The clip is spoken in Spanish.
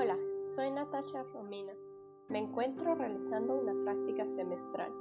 Hola, soy Natasha Romina. Me encuentro realizando una práctica semestral